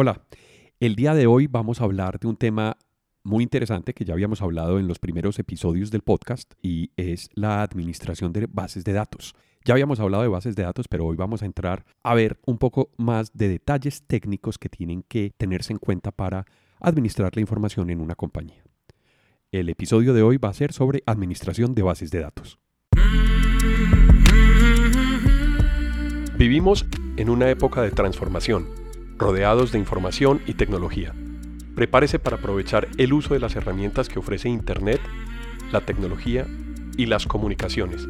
Hola, el día de hoy vamos a hablar de un tema muy interesante que ya habíamos hablado en los primeros episodios del podcast y es la administración de bases de datos. Ya habíamos hablado de bases de datos, pero hoy vamos a entrar a ver un poco más de detalles técnicos que tienen que tenerse en cuenta para administrar la información en una compañía. El episodio de hoy va a ser sobre administración de bases de datos. Vivimos en una época de transformación rodeados de información y tecnología. Prepárese para aprovechar el uso de las herramientas que ofrece Internet, la tecnología y las comunicaciones.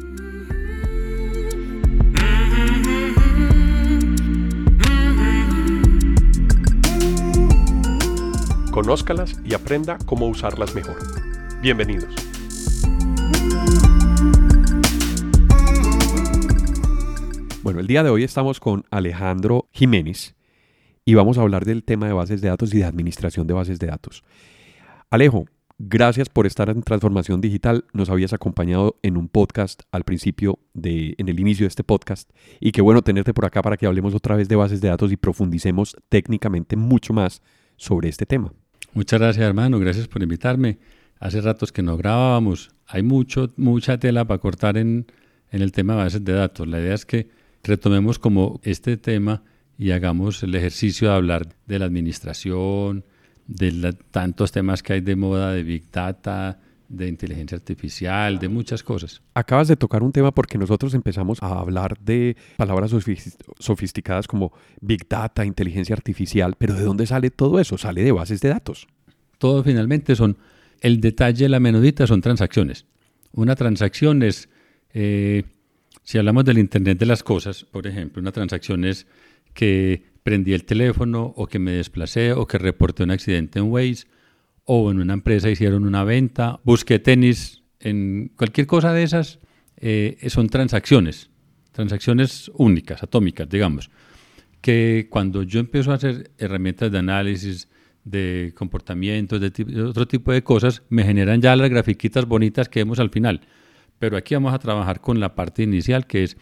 Conózcalas y aprenda cómo usarlas mejor. Bienvenidos. Bueno, el día de hoy estamos con Alejandro Jiménez, y vamos a hablar del tema de bases de datos y de administración de bases de datos. Alejo, gracias por estar en Transformación Digital. Nos habías acompañado en un podcast al principio, de, en el inicio de este podcast. Y qué bueno tenerte por acá para que hablemos otra vez de bases de datos y profundicemos técnicamente mucho más sobre este tema. Muchas gracias, hermano. Gracias por invitarme. Hace ratos que no grabábamos. Hay mucho, mucha tela para cortar en, en el tema de bases de datos. La idea es que retomemos como este tema y hagamos el ejercicio de hablar de la administración, de tantos temas que hay de moda, de Big Data, de inteligencia artificial, de muchas cosas. Acabas de tocar un tema porque nosotros empezamos a hablar de palabras sofisticadas como Big Data, inteligencia artificial, pero ¿de dónde sale todo eso? Sale de bases de datos. Todo finalmente son, el detalle, la menudita son transacciones. Una transacción es, eh, si hablamos del Internet de las Cosas, por ejemplo, una transacción es que prendí el teléfono o que me desplacé o que reporté un accidente en Waze o en una empresa hicieron una venta, busqué tenis, en cualquier cosa de esas eh, son transacciones, transacciones únicas, atómicas, digamos, que cuando yo empiezo a hacer herramientas de análisis, de comportamientos, de, otro tipo de cosas, me generan ya las grafiquitas bonitas que vemos al final. Pero aquí vamos a trabajar con la parte inicial, que es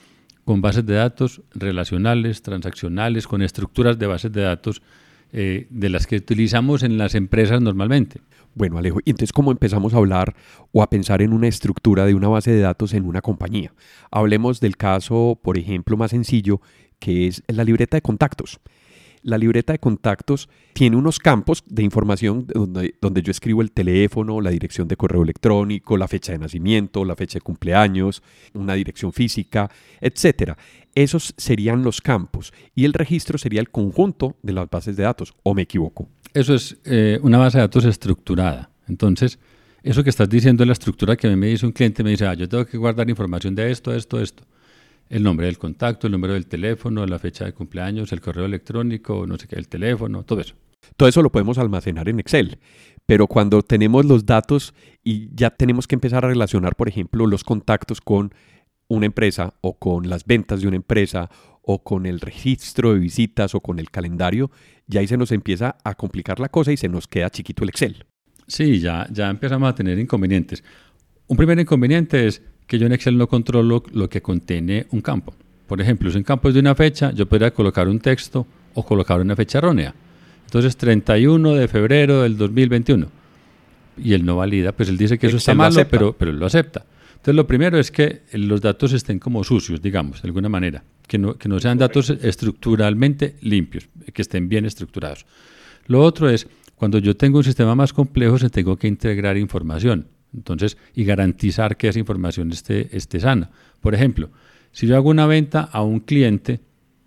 con bases de datos relacionales, transaccionales, con estructuras de bases de datos eh, de las que utilizamos en las empresas normalmente. Bueno, Alejo, y entonces, ¿cómo empezamos a hablar o a pensar en una estructura de una base de datos en una compañía? Hablemos del caso, por ejemplo, más sencillo, que es la libreta de contactos la libreta de contactos tiene unos campos de información donde, donde, yo escribo el teléfono, la dirección de correo electrónico, la fecha de nacimiento, la fecha de cumpleaños, una dirección física, etc. Esos serían los campos y el registro sería el conjunto de las bases de datos, ¿o me equivoco? Eso es eh, una base de datos estructurada. Entonces, eso que estás diciendo es la estructura que a mí me dice un cliente, me dice, ah, yo tengo que guardar información de esto, esto, esto el nombre del contacto, el número del teléfono, la fecha de cumpleaños, el correo electrónico, no sé qué, el teléfono, todo eso. Todo eso lo podemos almacenar en Excel, pero cuando tenemos los datos y ya tenemos que empezar a relacionar, por ejemplo, los contactos con una empresa o con las ventas de una empresa o con el registro de visitas o con el calendario, ya ahí se nos empieza a complicar la cosa y se nos queda chiquito el Excel. Sí, ya, ya empezamos a tener inconvenientes. Un primer inconveniente es que yo en Excel no controlo lo que contiene un campo. Por ejemplo, si un campo es de una fecha, yo podría colocar un texto o colocar una fecha errónea. Entonces, 31 de febrero del 2021. Y él no valida, pues él dice que eso está malo, pero, pero él lo acepta. Entonces, lo primero es que los datos estén como sucios, digamos, de alguna manera. Que no, que no sean datos estructuralmente limpios, que estén bien estructurados. Lo otro es, cuando yo tengo un sistema más complejo, se tengo que integrar información. Entonces, y garantizar que esa información esté, esté sana. Por ejemplo, si yo hago una venta a un cliente,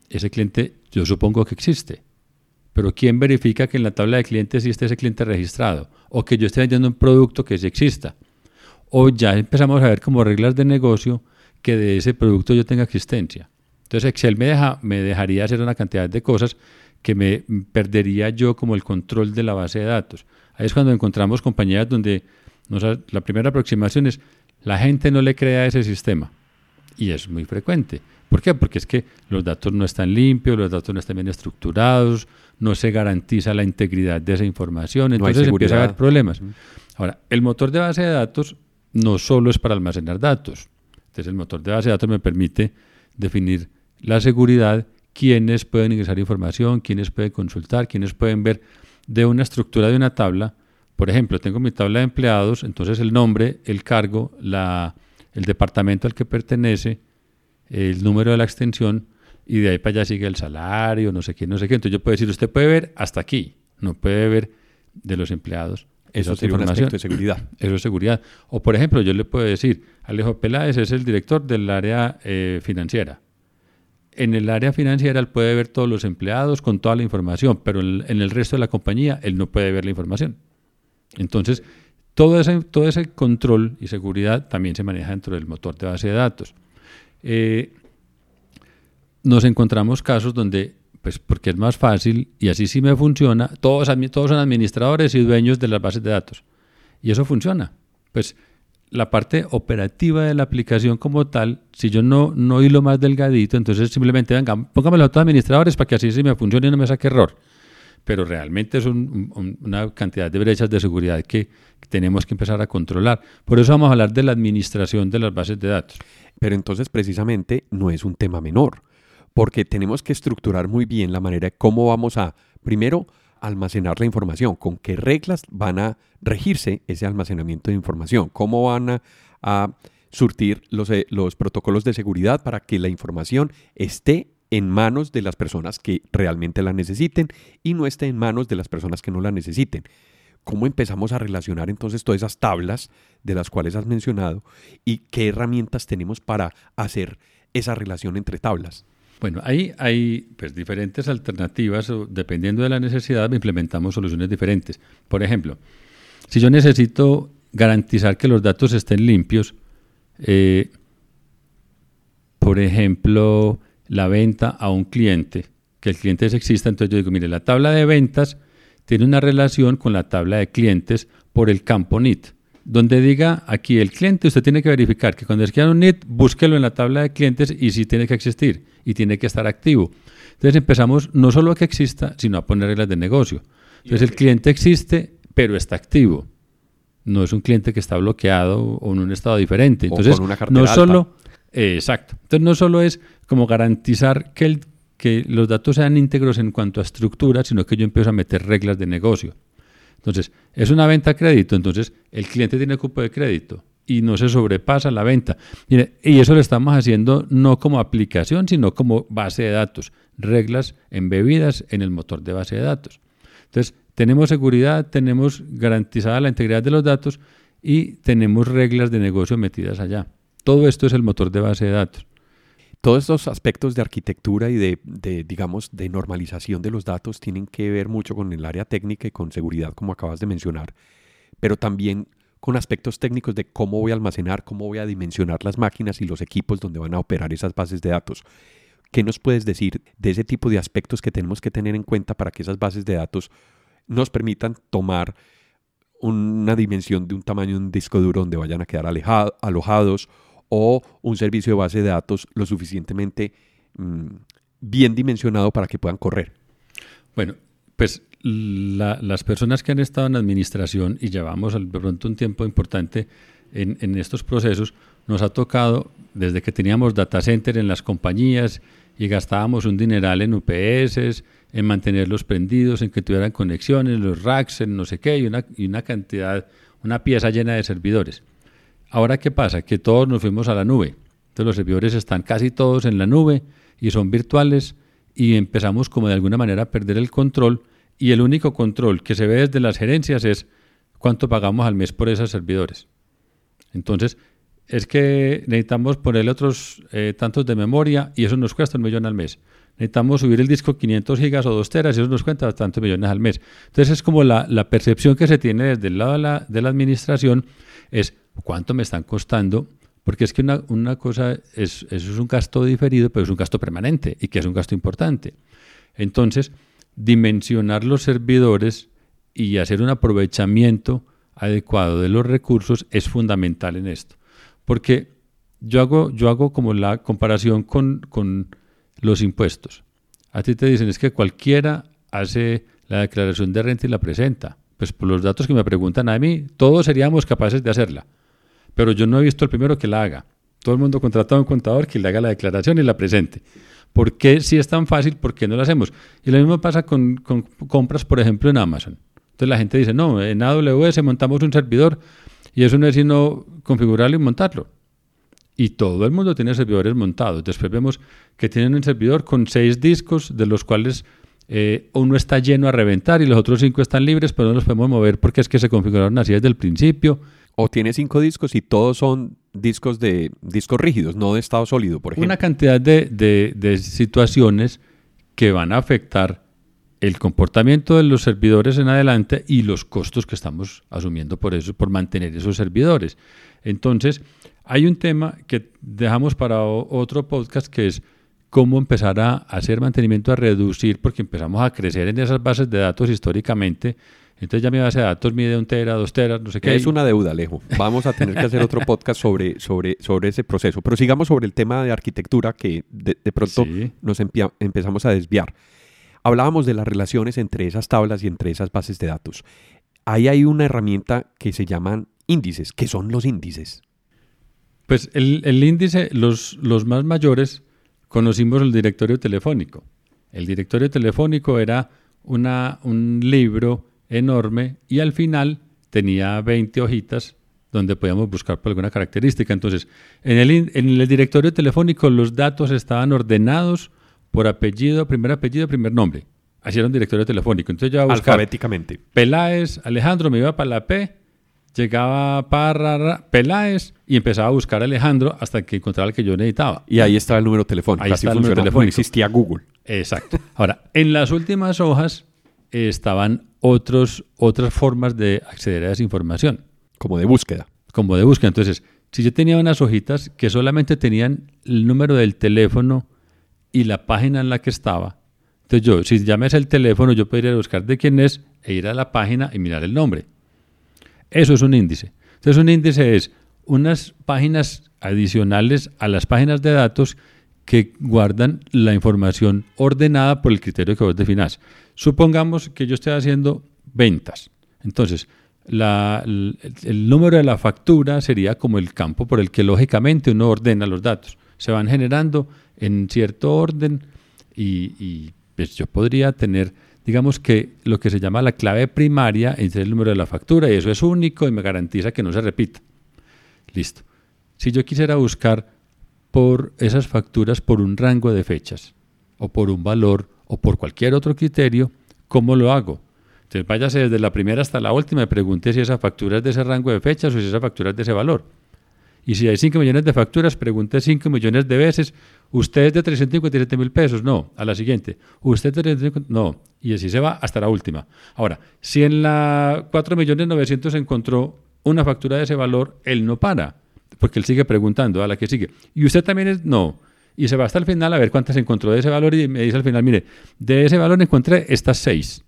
ese cliente yo supongo que existe. Pero ¿quién verifica que en la tabla de clientes sí esté ese cliente registrado? O que yo esté vendiendo un producto que sí exista. O ya empezamos a ver como reglas de negocio que de ese producto yo tenga existencia. Entonces Excel me, deja, me dejaría hacer una cantidad de cosas que me perdería yo como el control de la base de datos. Ahí es cuando encontramos compañías donde la primera aproximación es, la gente no le crea a ese sistema. Y es muy frecuente. ¿Por qué? Porque es que los datos no están limpios, los datos no están bien estructurados, no se garantiza la integridad de esa información, entonces empieza a haber problemas. Ahora, el motor de base de datos no solo es para almacenar datos. Entonces, el motor de base de datos me permite definir la seguridad quiénes pueden ingresar información, quiénes pueden consultar, quiénes pueden ver de una estructura de una tabla. Por ejemplo, tengo mi tabla de empleados, entonces el nombre, el cargo, la, el departamento al que pertenece, el número de la extensión y de ahí para allá sigue el salario, no sé qué, no sé qué. Entonces yo puedo decir, usted puede ver hasta aquí, no puede ver de los empleados. Eso es aspecto de seguridad. Eso es seguridad. O por ejemplo, yo le puedo decir, Alejo Peláez es el director del área eh, financiera. En el área financiera él puede ver todos los empleados con toda la información, pero en, el resto de la compañía él no puede ver la información. Entonces, todo ese, todo ese control y seguridad también se maneja dentro del motor de base de datos. Eh, nos encontramos casos donde, pues porque es más fácil y así sí me funciona, todos, todos son administradores y dueños de las bases de datos. Y eso funciona. Pues la parte operativa de la aplicación como tal, si yo no, no hilo más delgadito, entonces simplemente, venga, póngamelo a todos administradores para que así sí me funcione y no me saque error. Pero realmente es una cantidad de brechas de seguridad que tenemos que empezar a controlar. Por eso vamos a hablar de la administración de las bases de datos. Pero entonces precisamente no es un tema menor porque tenemos que estructurar muy bien la manera de cómo vamos a, primero, almacenar la información, con qué reglas van a regirse ese almacenamiento de información, cómo van a, surtir los, eh, los protocolos de seguridad para que la información esté en manos de las personas que realmente la necesiten y no esté en manos de las personas que no la necesiten. ¿Cómo empezamos a relacionar entonces todas esas tablas de las cuales has mencionado y qué herramientas tenemos para hacer esa relación entre tablas? Bueno, ahí hay pues, diferentes alternativas, dependiendo de la necesidad, implementamos soluciones diferentes. Por ejemplo, si yo necesito garantizar que los datos estén limpios, eh, por ejemplo, la venta a un cliente, que el cliente exista, entonces yo digo, mire, la tabla de ventas tiene una relación con la tabla de clientes por el campo NIT donde diga aquí el cliente, usted tiene que verificar que cuando escriba un NIT, búsquelo en la tabla de clientes y si tiene que existir y tiene que estar activo. Entonces empezamos no solo a que exista, sino a poner reglas de negocio. Entonces el cliente existe, pero está activo. No es un cliente que está bloqueado o en un estado diferente. Entonces, no solo, exacto. Entonces no solo es como garantizar que los datos sean íntegros en cuanto a estructura, sino que yo empiezo a meter reglas de negocio. Entonces, es una venta a crédito, entonces el cliente tiene cupo de crédito y no se sobrepasa la venta. y eso lo estamos haciendo no como aplicación, sino como base de datos, reglas embebidas en el motor de base de datos. Entonces, tenemos seguridad, tenemos garantizada la integridad de los datos y tenemos reglas de negocio metidas allá. Todo esto es el motor de base de datos. Todos estos aspectos de arquitectura y de, digamos, de normalización de los datos tienen que ver mucho con el área técnica y con seguridad, como acabas de mencionar, pero también con aspectos técnicos de cómo voy a almacenar, cómo voy a dimensionar las máquinas y los equipos donde van a operar esas bases de datos. ¿Qué nos puedes decir de ese tipo de aspectos que tenemos que tener en cuenta para que esas bases de datos nos permitan tomar una dimensión de un tamaño de un disco duro donde vayan a quedar alojados o un servicio de base de datos lo suficientemente mm, bien dimensionado para que puedan correr? Bueno, pues las personas que han estado en administración y llevamos de pronto un tiempo importante en, estos procesos, nos ha tocado desde que teníamos data center en las compañías y gastábamos un dineral en UPS, en mantenerlos prendidos, en que tuvieran conexiones, los racks, en no sé qué, y una, y una cantidad, una pieza llena de servidores. Ahora, ¿qué pasa? Que todos nos fuimos a la nube. Entonces los servidores están casi todos en la nube y son virtuales y empezamos como de alguna manera a perder el control y el único control que se ve desde las gerencias es cuánto pagamos al mes por esos servidores. Entonces, es que necesitamos ponerle otros eh, tantos de memoria y eso nos cuesta un millón al mes. Necesitamos subir el disco 500 gigas o 2 teras y eso nos cuesta tantos millones al mes. Entonces es como la, percepción que se tiene desde el lado de la, de la administración es cuánto me están costando, porque es que una, cosa es, eso es un gasto diferido, pero es un gasto permanente y que es un gasto importante. Entonces, dimensionar los servidores y hacer un aprovechamiento adecuado de los recursos es fundamental en esto. Porque yo hago, yo hago como la comparación con, con los impuestos. A ti te dicen es que cualquiera hace la declaración de renta y la presenta. Pues por los datos que me preguntan a mí, todos seríamos capaces de hacerla pero yo no he visto el primero que la haga. Todo el mundo contrata a un contador que le haga la declaración y la presente. ¿Por qué si es tan fácil, por qué no lo hacemos? Y lo mismo pasa con, compras, por ejemplo, en Amazon. Entonces la gente dice, no, en AWS montamos un servidor y eso no es sino configurarlo y montarlo. Y todo el mundo tiene servidores montados. Después vemos que tienen un servidor con seis discos, de los cuales eh, uno está lleno a reventar y los otros cinco están libres, pero no los podemos mover porque es que se configuraron así desde el principio. O tiene cinco discos y todos son discos de discos rígidos, no de estado sólido, por ejemplo. Una cantidad de, de, de situaciones que van a afectar el comportamiento de los servidores en adelante y los costos que estamos asumiendo por eso, por mantener esos servidores. Entonces, hay un tema que dejamos para otro podcast que es cómo empezar a hacer mantenimiento, a reducir, porque empezamos a crecer en esas bases de datos históricamente. Entonces ya mi base de datos mide un tera, dos teras, no sé qué. Es una deuda, Alejo. Vamos a tener que hacer otro podcast sobre, sobre, sobre ese proceso. Pero sigamos sobre el tema de arquitectura que de, pronto nos empezamos a desviar. Hablábamos de las relaciones entre esas tablas y entre esas bases de datos. Ahí hay una herramienta que se llaman índices. ¿Qué son los índices? Pues el, el índice, los, los más mayores, conocimos el directorio telefónico. El directorio telefónico era una, un libro enorme y al final tenía 20 hojitas donde podíamos buscar por alguna característica. Entonces, en el, en el directorio telefónico los datos estaban ordenados por apellido, primer apellido, primer nombre. Así era un directorio telefónico. Entonces yo Alfabéticamente. Peláez, Alejandro, me iba para la P, llegaba para Peláez y empezaba a buscar a Alejandro hasta que encontraba el que yo necesitaba. Y ahí estaba el número telefónico. Ahí está el número telefónico. No existía Google. Exacto. Ahora, en las últimas hojas estaban otros, otras formas de acceder a esa información. Como de búsqueda. Como de búsqueda. Entonces, si yo tenía unas hojitas que solamente tenían el número del teléfono y la página en la que estaba. Entonces yo, si llames el teléfono, yo podría buscar de quién es e ir a la página y mirar el nombre. Eso es un índice. Entonces un índice es unas páginas adicionales a las páginas de datos que guardan la información ordenada por el criterio que vos definás. Supongamos que yo estoy haciendo ventas. Entonces, el, número de la factura sería como el campo por el que lógicamente uno ordena los datos. Se van generando en cierto orden y, pues yo podría tener, digamos que lo que se llama la clave primaria es el número de la factura y eso es único y me garantiza que no se repita. Listo. Si yo quisiera buscar por esas facturas por un rango de fechas o por un valor o por cualquier otro criterio, ¿cómo lo hago? Entonces váyase desde la primera hasta la última y pregunte si esa factura es de ese rango de fechas o si esa factura es de ese valor. Y si hay 5 millones de facturas, pregunte 5 millones de veces. ¿Usted es de 357 mil pesos? No. A la siguiente. ¿Usted es de 350? No. Y así se va hasta la última. Ahora, si en la 4 millones 900 encontró una factura de ese valor, él no para. Porque él sigue preguntando a la que sigue. ¿Y usted también es? No. Y se va hasta el final a ver cuántas encontró de ese valor y me dice al final, mire, de ese valor encontré estas 6.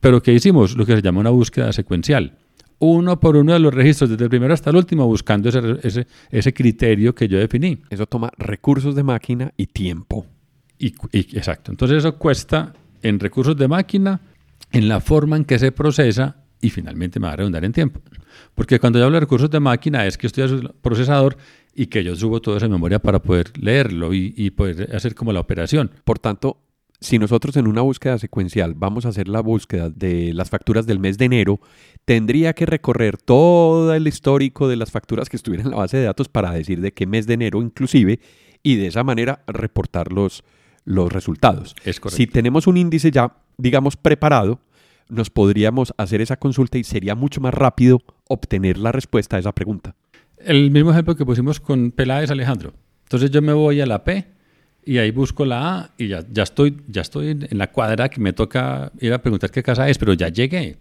Pero ¿qué hicimos? Lo que se llama una búsqueda secuencial uno por uno de los registros, desde el primero hasta el último, buscando ese, ese, criterio que yo definí. Eso toma recursos de máquina y tiempo. Y, exacto. Entonces eso cuesta en recursos de máquina, en la forma en que se procesa y finalmente me va a redundar en tiempo. Porque cuando yo hablo de recursos de máquina es que estoy el procesador y que yo subo todo eso en memoria para poder leerlo y, y poder hacer como la operación. Por tanto, si nosotros en una búsqueda secuencial vamos a hacer la búsqueda de las facturas del mes de enero, tendría que recorrer todo el histórico de las facturas que estuvieran en la base de datos para decir de qué mes de enero inclusive y de esa manera reportar los, los resultados. Es correcto. Si tenemos un índice ya, digamos, preparado, nos podríamos hacer esa consulta y sería mucho más rápido obtener la respuesta a esa pregunta. El mismo ejemplo que pusimos con Peláez Alejandro. Entonces yo me voy a la P y ahí busco la A y ya, ya, estoy, ya estoy en la cuadra que me toca ir a preguntar qué casa es, pero ya llegué.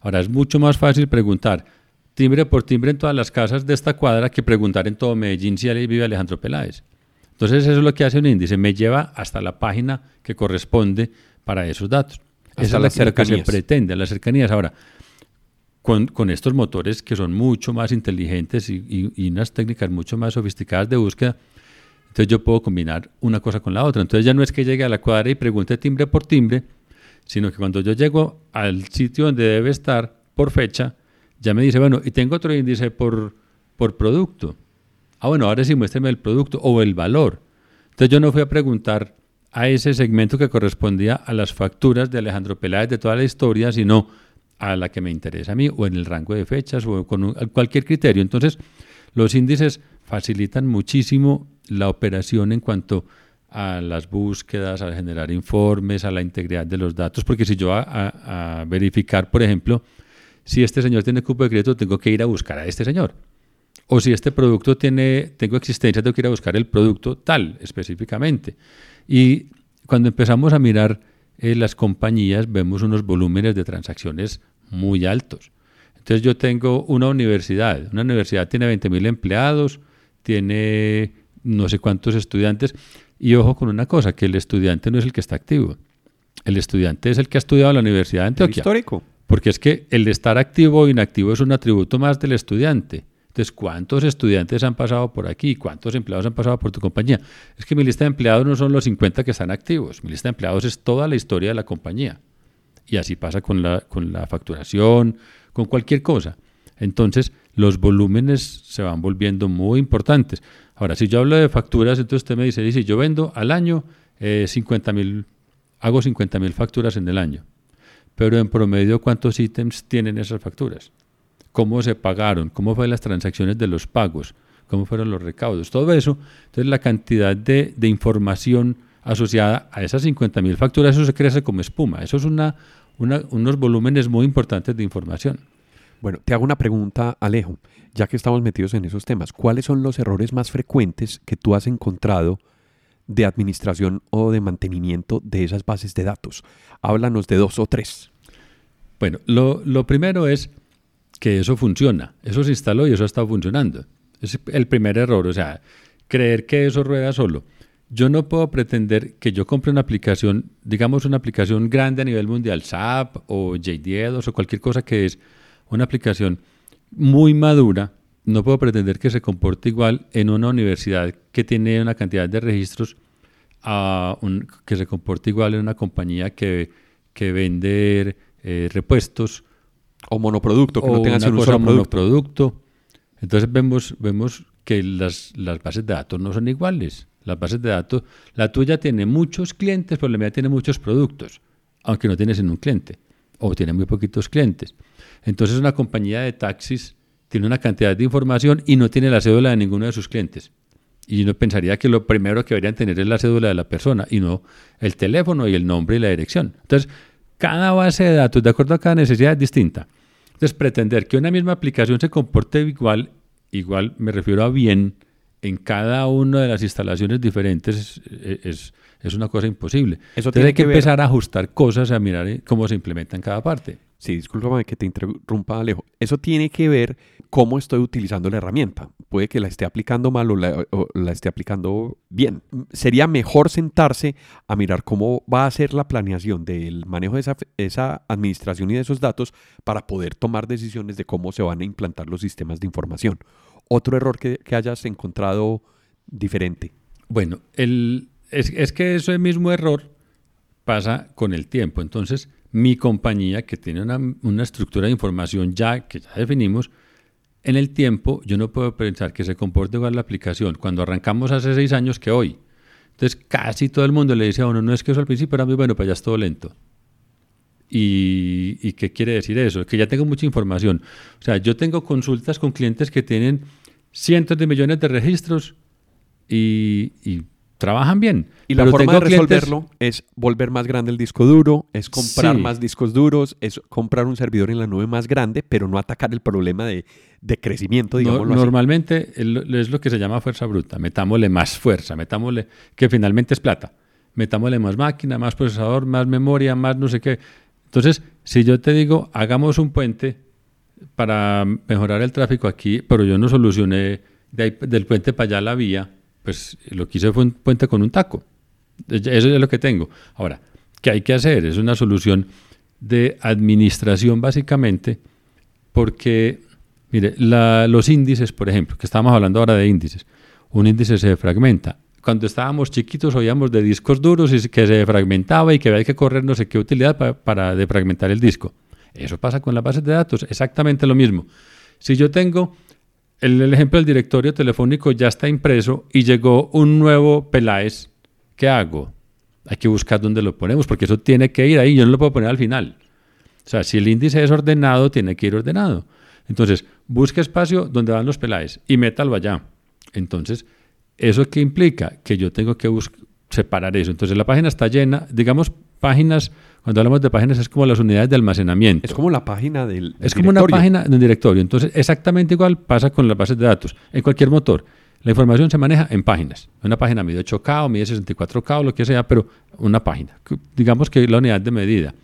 Ahora es mucho más fácil preguntar timbre por timbre en todas las casas de esta cuadra que preguntar en todo Medellín si ahí vive Alejandro Peláez. Entonces eso es lo que hace un índice, me lleva hasta la página que corresponde para esos datos. Esa es la que se pretende, las cercanías. Ahora, con, estos motores que son mucho más inteligentes y, y unas técnicas mucho más sofisticadas de búsqueda, entonces yo puedo combinar una cosa con la otra. Entonces ya no es que llegue a la cuadra y pregunte timbre por timbre, sino que cuando yo llego al sitio donde debe estar por fecha, ya me dice, bueno, y tengo otro índice por, por producto. Ah, bueno, ahora sí muéstrame el producto o el valor. Entonces yo no fui a preguntar a ese segmento que correspondía a las facturas de Alejandro Peláez de toda la historia, sino a la que me interesa a mí, o en el rango de fechas, o con cualquier criterio. Entonces, los índices facilitan muchísimo la operación en cuanto a las búsquedas, a generar informes, a la integridad de los datos, porque si yo a, a verificar, por ejemplo, si este señor tiene cupo de crédito, tengo que ir a buscar a este señor. O si este producto tiene, tengo existencia, tengo que ir a buscar el producto tal específicamente. Y cuando empezamos a mirar eh, las compañías, vemos unos volúmenes de transacciones muy altos. Entonces yo tengo una universidad, una universidad tiene 20.000 empleados, tiene no sé cuántos estudiantes, y ojo con una cosa, que el estudiante no es el que está activo. El estudiante es el que ha estudiado en la Universidad de Antioquia. histórico. Porque es que el de estar activo o inactivo es un atributo más del estudiante. Entonces, ¿cuántos estudiantes han pasado por aquí? ¿Cuántos empleados han pasado por tu compañía? Es que mi lista de empleados no son los 50 que están activos. Mi lista de empleados es toda la historia de la compañía. Y así pasa con la, con la facturación, con cualquier cosa. Entonces, los volúmenes se van volviendo muy importantes. Ahora, si yo hablo de facturas, entonces usted me dice, dice yo vendo al año eh, 50 mil, hago 50 mil facturas en el año. Pero en promedio, ¿cuántos ítems tienen esas facturas? Cómo se pagaron, cómo fueron las transacciones de los pagos, cómo fueron los recaudos, todo eso. Entonces la cantidad de, información asociada a esas 50.000 facturas, eso se crece como espuma. Eso es una, unos volúmenes muy importantes de información. Bueno, te hago una pregunta, Alejo, ya que estamos metidos en esos temas. ¿Cuáles son los errores más frecuentes que tú has encontrado de administración o de mantenimiento de esas bases de datos? Háblanos de dos o tres. Bueno, lo, lo primero es que eso funciona, eso se instaló y eso está funcionando. Es el primer error, o sea, creer que eso rueda solo. Yo no puedo pretender que yo compre una aplicación, digamos una aplicación grande a nivel mundial, SAP o JD o cualquier cosa que es una aplicación muy madura, no puedo pretender que se comporte igual en una universidad que tiene una cantidad de registros a que se comporte igual en una compañía que, que vende eh, repuestos o monoproducto, que no tengan una cosa monoproducto. Entonces vemos, vemos que las, las bases de datos no son iguales. Las bases de datos, la tuya tiene muchos clientes, pero la mía tiene muchos productos, aunque no tienes en un cliente, o tiene muy poquitos clientes. Entonces una compañía de taxis tiene una cantidad de información y no tiene la cédula de ninguno de sus clientes. Y uno pensaría que lo primero que deberían tener es la cédula de la persona y no el teléfono y el nombre y la dirección. Entonces, cada base de datos, de acuerdo a cada necesidad, es distinta. Entonces, pretender que una misma aplicación se comporte igual, igual me refiero a bien, en cada una de las instalaciones diferentes es, es, una cosa imposible. Eso tiene hay que, empezar a ajustar cosas, a mirar eh, cómo se implementa en cada parte. Sí, discúlpame que te interrumpa, Alejo. Eso tiene que ver cómo estoy utilizando la herramienta. Puede que la esté aplicando mal o la, esté aplicando bien. Sería mejor sentarse a mirar cómo va a ser la planeación del manejo de esa, administración y de esos datos para poder tomar decisiones de cómo se van a implantar los sistemas de información. Otro error que, hayas encontrado diferente. Bueno, el, es, es que ese mismo error pasa con el tiempo. Entonces, mi compañía, que tiene una, estructura de información ya que ya definimos, en el tiempo yo no puedo pensar que se comporte igual la aplicación cuando arrancamos hace seis años que hoy. Entonces casi todo el mundo le dice a uno, no es que eso al principio era muy bueno, pero ya es todo lento. ¿Y, ¿Y, qué quiere decir eso? Que ya tengo mucha información. O sea, yo tengo consultas con clientes que tienen cientos de millones de registros y, y trabajan bien. Y la forma de resolverlo es volver más grande el disco duro, es comprar más discos duros, es comprar un servidor en la nube más grande, pero no atacar el problema de, crecimiento, digámoslo Normalmente es lo que se llama fuerza bruta. Metámosle más fuerza, metámosle, que finalmente es plata. Metámosle más máquina, más procesador, más memoria, más no sé qué. Entonces, si yo te digo, hagamos un puente para mejorar el tráfico aquí, pero yo no solucioné del puente para allá la vía, pues lo que hice fue un puente con un taco. Eso es lo que tengo. Ahora, ¿qué hay que hacer? Es una solución de administración básicamente, porque, mire, los índices, por ejemplo, que estamos hablando ahora de índices, un índice se fragmenta. Cuando estábamos chiquitos oíamos de discos duros y que se fragmentaba y que había que correr no sé qué utilidad para, para defragmentar el disco. Eso pasa con las bases de datos, exactamente lo mismo. Si yo tengo el, ejemplo del directorio telefónico ya está impreso y llegó un nuevo Peláez. ¿Qué hago? Hay que buscar dónde lo ponemos, porque eso tiene que ir ahí. Yo no lo puedo poner al final. O sea, si el índice es ordenado, tiene que ir ordenado. Entonces, busque espacio donde van los Peláez y métalo allá. Entonces, ¿eso qué implica? Que yo tengo que separar eso. Entonces, la página está llena, digamos, páginas, cuando hablamos de páginas es como las unidades de almacenamiento. Es como la página del, Es como una página de un directorio. Entonces, exactamente igual pasa con las bases de datos. En cualquier motor, la información se maneja en páginas. Una página mide 8K o mide 64K o lo que sea, pero una página. Digamos que es la unidad de medida.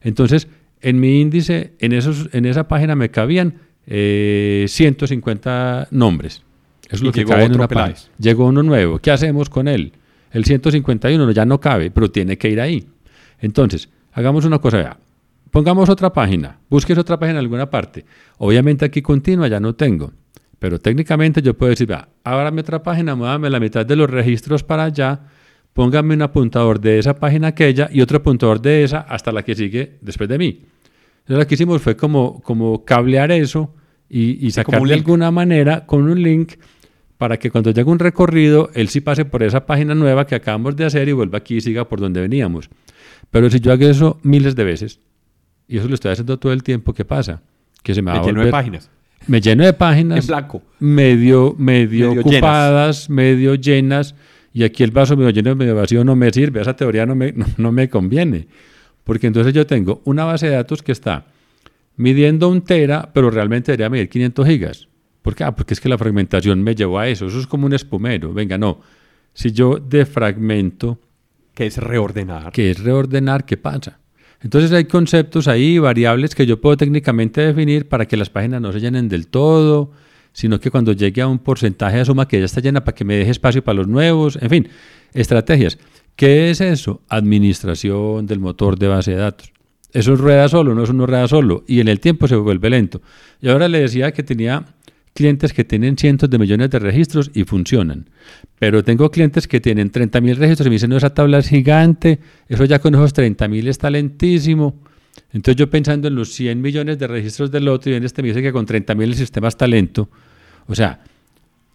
Entonces, en mi índice, en, esos, en esa página me cabían 150 eh, nombres. Eso es lo que cabe en una página. Llegó uno nuevo. ¿Qué hacemos con él? El 151 ya no cabe, pero tiene que ir ahí. Entonces, hagamos una cosa. ya. Pongamos otra página. Busques otra página en alguna parte. Obviamente aquí continua ya no tengo. Pero técnicamente yo puedo decir, vea, ábrame otra página, muévame la mitad de los registros para allá, póngame un apuntador de esa página aquella y otro apuntador de esa hasta la que sigue después de mí. Entonces lo que hicimos fue como, como cablear eso y, y sacarle de alguna manera con un link para que cuando llegue un recorrido, él sí pase por esa página nueva que acabamos de hacer y vuelva aquí y siga por donde veníamos. Pero si yo hago eso miles de veces, y eso lo estoy haciendo todo el tiempo, ¿qué pasa? Que se me, va a lleno de páginas. Me lleno de páginas. En blanco. Medio, medio, ocupadas, medio llenas. Y aquí el vaso medio lleno, medio vacío no me sirve. Esa teoría no me, no me conviene. Porque entonces yo tengo una base de datos que está midiendo un tera, pero realmente debería medir 500 gigas. ¿Por qué? Ah, porque es que la fragmentación me llevó a eso. Eso es como un espumero. Venga, no. Si yo defragmento... ¿Qué es reordenar? ¿Qué es reordenar? ¿Qué pasa? Entonces hay conceptos ahí, variables que yo puedo técnicamente definir para que las páginas no se llenen del todo, sino que cuando llegue a un porcentaje asuma que ya está llena para que me deje espacio para los nuevos, en fin, estrategias. ¿Qué es eso? Administración del motor de base de datos. Eso es rueda solo, no es uno rueda solo, y en el tiempo se vuelve lento. Y ahora le decía que tenía clientes que tienen cientos de millones de registros y funcionan. Pero tengo clientes que tienen 30.000 registros y me dicen, no, esa tabla es gigante, eso ya con esos 30.000 está lentísimo. Entonces yo pensando en los 100 millones de registros del otro y en este me dice que con 30.000 el sistema está lento. O sea,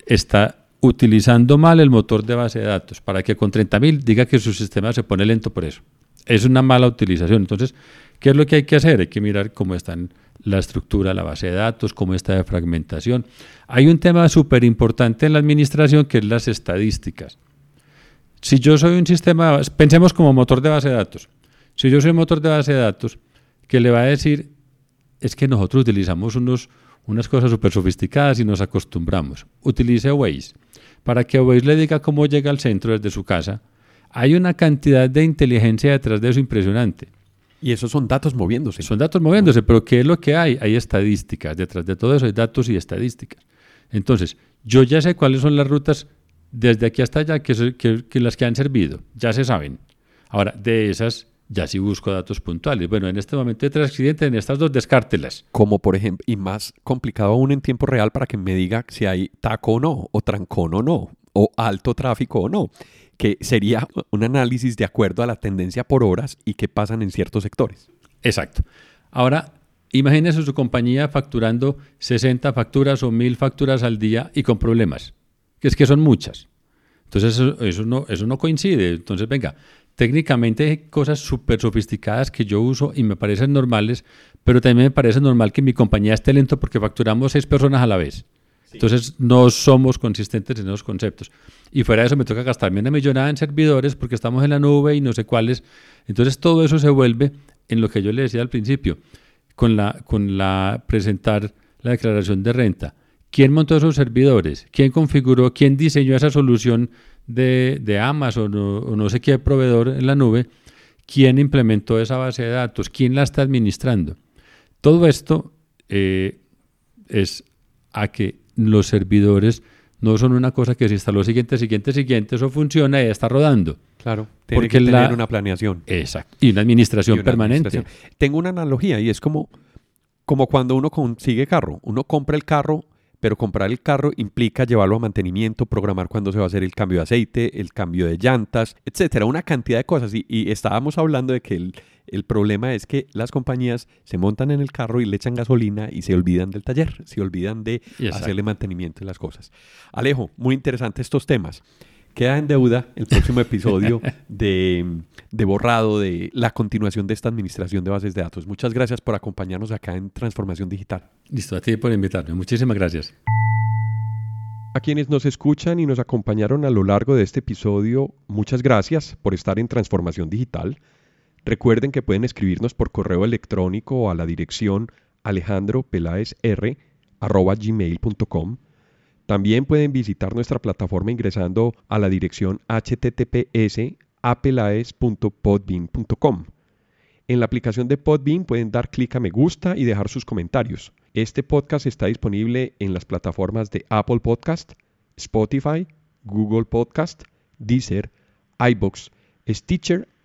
está utilizando mal el motor de base de datos para que con 30.000 diga que su sistema se pone lento por eso. Es una mala utilización. Entonces, ¿qué es lo que hay que hacer? Hay que mirar cómo están la estructura, la base de datos, cómo está de fragmentación. Hay un tema súper importante en la administración que es las estadísticas. Si yo soy un sistema, pensemos como motor de base de datos. Si yo soy un motor de base de datos, que le va a decir es que nosotros utilizamos unos, unas cosas súper sofisticadas y nos acostumbramos. Utilice Waze. Para que Waze le diga cómo llega al centro desde su casa, hay una cantidad de inteligencia detrás de eso impresionante. Y esos son datos moviéndose. Son datos moviéndose, pero ¿qué es lo que hay? Hay estadísticas. Detrás de todo eso hay datos y estadísticas. Entonces, yo ya sé cuáles son las rutas desde aquí hasta allá que, que, las que han servido. Ya se saben. Ahora, de esas ya sí busco datos puntuales. Bueno, en este momento hay tres accidentes, en estas dos descártelas. Como por ejemplo, y más complicado aún en tiempo real para que me diga si hay taco o no, o trancón o no, o alto tráfico o no que sería un análisis de acuerdo a la tendencia por horas y qué pasan en ciertos sectores. Exacto. Ahora, imagínese su compañía facturando 60 facturas o 1000 facturas al día y con problemas, que es que son muchas. Entonces eso, no, eso no coincide. Entonces, venga, técnicamente hay cosas súper sofisticadas que yo uso y me parecen normales, pero también me parece normal que mi compañía esté lento porque facturamos seis personas a la vez. Entonces no somos consistentes en esos conceptos. Y fuera de eso me toca gastarme una millonada en servidores porque estamos en la nube y no sé cuáles. Entonces todo eso se vuelve en lo que yo le decía al principio, con la, con la presentar la declaración de renta. ¿Quién montó esos servidores? ¿Quién configuró? ¿Quién diseñó esa solución de, de Amazon o, no sé qué proveedor en la nube? ¿Quién implementó esa base de datos? ¿Quién la está administrando? Todo esto eh, es a que los servidores no son una cosa que se instaló siguiente, siguiente, siguiente, eso funciona y está rodando. Claro, tiene porque que tener una planeación. Exacto, y una administración permanente. Tengo una analogía y es como, como cuando uno consigue carro. Uno compra el carro, pero comprar el carro implica llevarlo a mantenimiento, programar cuándo se va a hacer el cambio de aceite, el cambio de llantas, etcétera, una cantidad de cosas. Y, y estábamos hablando de que el, El problema es que las compañías se montan en el carro y le echan gasolina y se olvidan del taller, se olvidan de hacerle mantenimiento de las cosas. Alejo, muy interesante estos temas. Queda en deuda el próximo episodio de, de, borrado de la continuación de esta administración de bases de datos. Muchas gracias por acompañarnos acá en Transformación Digital. Listo, a ti por invitarme. Muchísimas gracias. A quienes nos escuchan y nos acompañaron a lo largo de este episodio, muchas gracias por estar en Transformación Digital. Recuerden que pueden escribirnos por correo electrónico a la dirección alejandropelaesr.gmail.com también pueden visitar nuestra plataforma ingresando a la dirección https apelaes.podbean.com. En la aplicación de Podbean pueden dar clic a me gusta y dejar sus comentarios. Este podcast está disponible en las plataformas de Apple Podcast, Spotify, Google Podcast, Deezer, iBox, Stitcher,